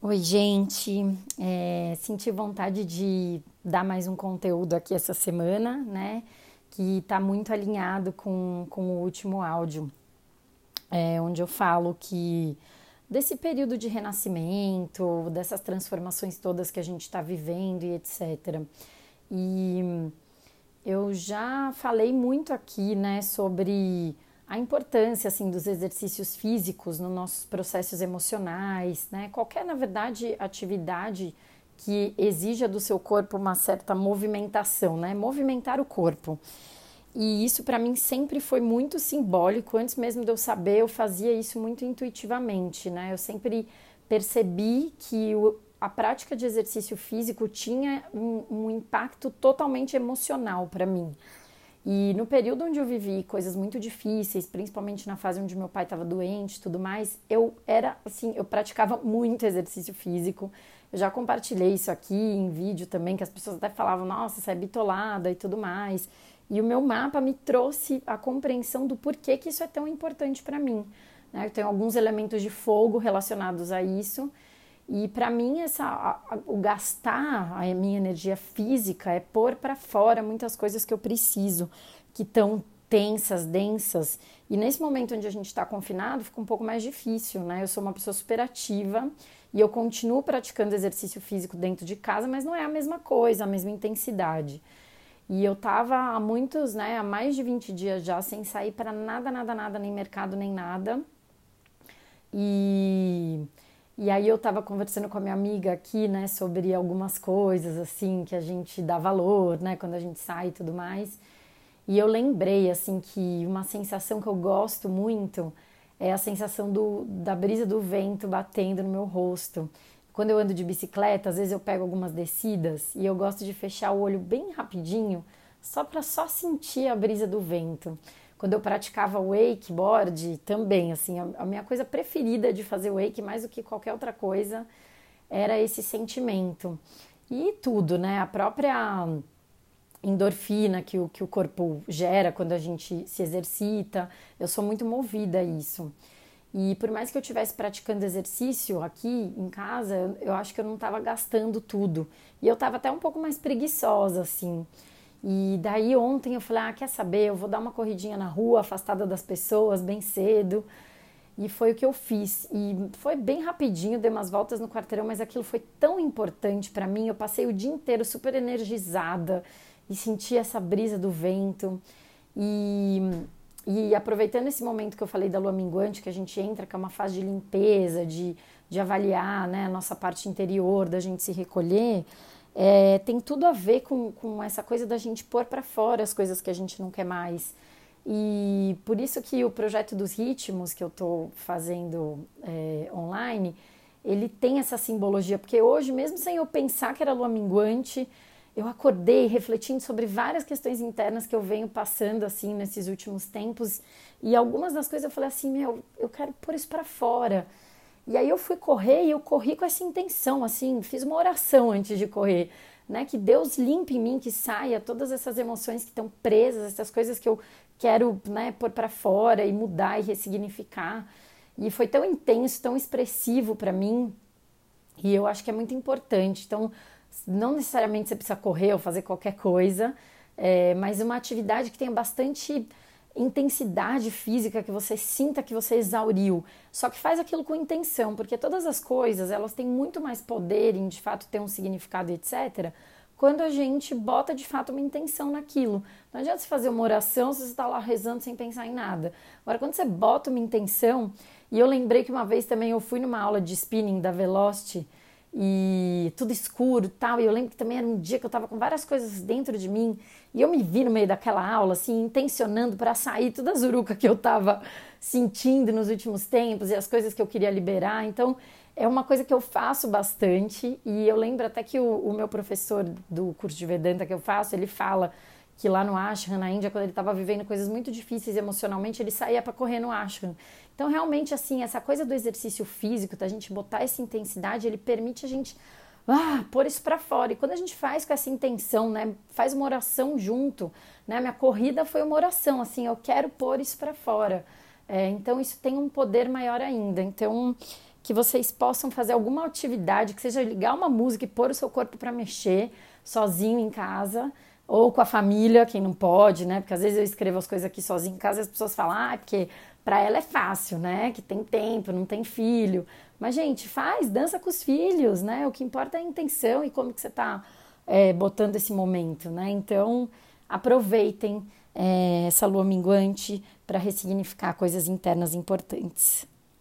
Oi, gente. É, senti vontade de dar mais um conteúdo aqui essa semana, né? Que está muito alinhado com, com o último áudio, é, onde eu falo que desse período de renascimento, dessas transformações todas que a gente está vivendo e etc. E eu já falei muito aqui, né, sobre a importância assim dos exercícios físicos nos nossos processos emocionais, né? Qualquer, na verdade, atividade que exija do seu corpo uma certa movimentação, né? Movimentar o corpo. E isso para mim sempre foi muito simbólico. Antes mesmo de eu saber, eu fazia isso muito intuitivamente, né? Eu sempre percebi que o, a prática de exercício físico tinha um, um impacto totalmente emocional para mim. E no período onde eu vivi coisas muito difíceis, principalmente na fase onde meu pai estava doente e tudo mais, eu era assim, eu praticava muito exercício físico. Eu já compartilhei isso aqui em vídeo também, que as pessoas até falavam, nossa, você é bitolada e tudo mais. E o meu mapa me trouxe a compreensão do porquê que isso é tão importante para mim. Né? Eu tenho alguns elementos de fogo relacionados a isso e para mim essa a, a, o gastar a minha energia física é pôr para fora muitas coisas que eu preciso, que estão tensas, densas. E nesse momento onde a gente está confinado, fica um pouco mais difícil, né? Eu sou uma pessoa super ativa e eu continuo praticando exercício físico dentro de casa, mas não é a mesma coisa, a mesma intensidade. E eu tava há muitos, né, há mais de 20 dias já sem sair para nada, nada, nada, nem mercado, nem nada. E e aí eu estava conversando com a minha amiga aqui, né, sobre algumas coisas assim que a gente dá valor, né, quando a gente sai e tudo mais. E eu lembrei assim que uma sensação que eu gosto muito é a sensação do, da brisa do vento batendo no meu rosto. Quando eu ando de bicicleta, às vezes eu pego algumas descidas e eu gosto de fechar o olho bem rapidinho, só para só sentir a brisa do vento. Quando eu praticava wakeboard, também, assim, a, a minha coisa preferida de fazer wake, mais do que qualquer outra coisa, era esse sentimento. E tudo, né? A própria endorfina que o, que o corpo gera quando a gente se exercita. Eu sou muito movida a isso. E por mais que eu estivesse praticando exercício aqui em casa, eu, acho que eu não estava gastando tudo. E eu estava até um pouco mais preguiçosa, assim. E daí ontem eu falei: ah, quer saber? Eu vou dar uma corridinha na rua, afastada das pessoas, bem cedo. E foi o que eu fiz. E foi bem rapidinho, dei umas voltas no quarteirão, mas aquilo foi tão importante para mim. Eu passei o dia inteiro super energizada e senti essa brisa do vento. E, e aproveitando esse momento que eu falei da lua minguante, que a gente entra, que é uma fase de limpeza, de, de avaliar né, a nossa parte interior, da gente se recolher é, tem tudo a ver com, com essa coisa da gente pôr para fora as coisas que a gente não quer mais. E por isso que o projeto dos ritmos que eu estou fazendo é, online, ele tem essa simbologia, porque hoje, mesmo sem eu pensar que era lua minguante, eu acordei refletindo sobre várias questões internas que eu venho passando assim nesses últimos tempos, e algumas das coisas eu falei assim, meu, eu quero pôr isso para fora. E aí eu fui correr e eu corri com essa intenção, assim, fiz uma oração antes de correr, né? Que Deus limpe em mim, que saia todas essas emoções que estão presas, essas coisas que eu quero, né, pôr para fora e mudar e ressignificar. E foi tão intenso, tão expressivo para mim. E eu acho que é muito importante. Então, não necessariamente você precisa correr ou fazer qualquer coisa, é, mas uma atividade que tenha bastante intensidade física que você sinta que você exauriu. Só que faz aquilo com intenção, porque todas as coisas, elas têm muito mais poder em de fato ter um significado, etc. Quando a gente bota de fato uma intenção naquilo. Não adianta você fazer uma oração se você está lá rezando sem pensar em nada. Agora, quando você bota uma intenção, e eu lembrei que uma vez também eu fui numa aula de spinning da Velocity, e tudo escuro tal. E eu lembro que também era um dia que eu estava com várias coisas dentro de mim e eu me vi no meio daquela aula, assim, intencionando para sair toda a zuruca que eu estava sentindo nos últimos tempos e as coisas que eu queria liberar. Então, é uma coisa que eu faço bastante e eu lembro até que o, o meu professor do curso de Vedanta que eu faço, ele fala que lá no ashram, na Índia, quando ele estava vivendo coisas muito difíceis emocionalmente, ele saía para correr no ashram. Então, realmente, assim, essa coisa do exercício físico, da gente botar essa intensidade, ele permite a gente ah, pôr isso para fora. E quando a gente faz com essa intenção, né, faz uma oração junto, né, minha corrida foi uma oração, assim, eu quero pôr isso para fora. É, então, isso tem um poder maior ainda. Então, que vocês possam fazer alguma atividade, que seja ligar uma música e pôr o seu corpo para mexer sozinho em casa ou com a família, quem não pode, né? Porque às vezes eu escrevo as coisas aqui sozinho em casa e as pessoas falam, ah, é porque para ela é fácil, né? Que tem tempo, não tem filho. Mas, gente, faz, dança com os filhos, né? O que importa é a intenção e como que você tá é, botando esse momento, né? Então, aproveitem é, essa lua minguante para ressignificar coisas internas importantes.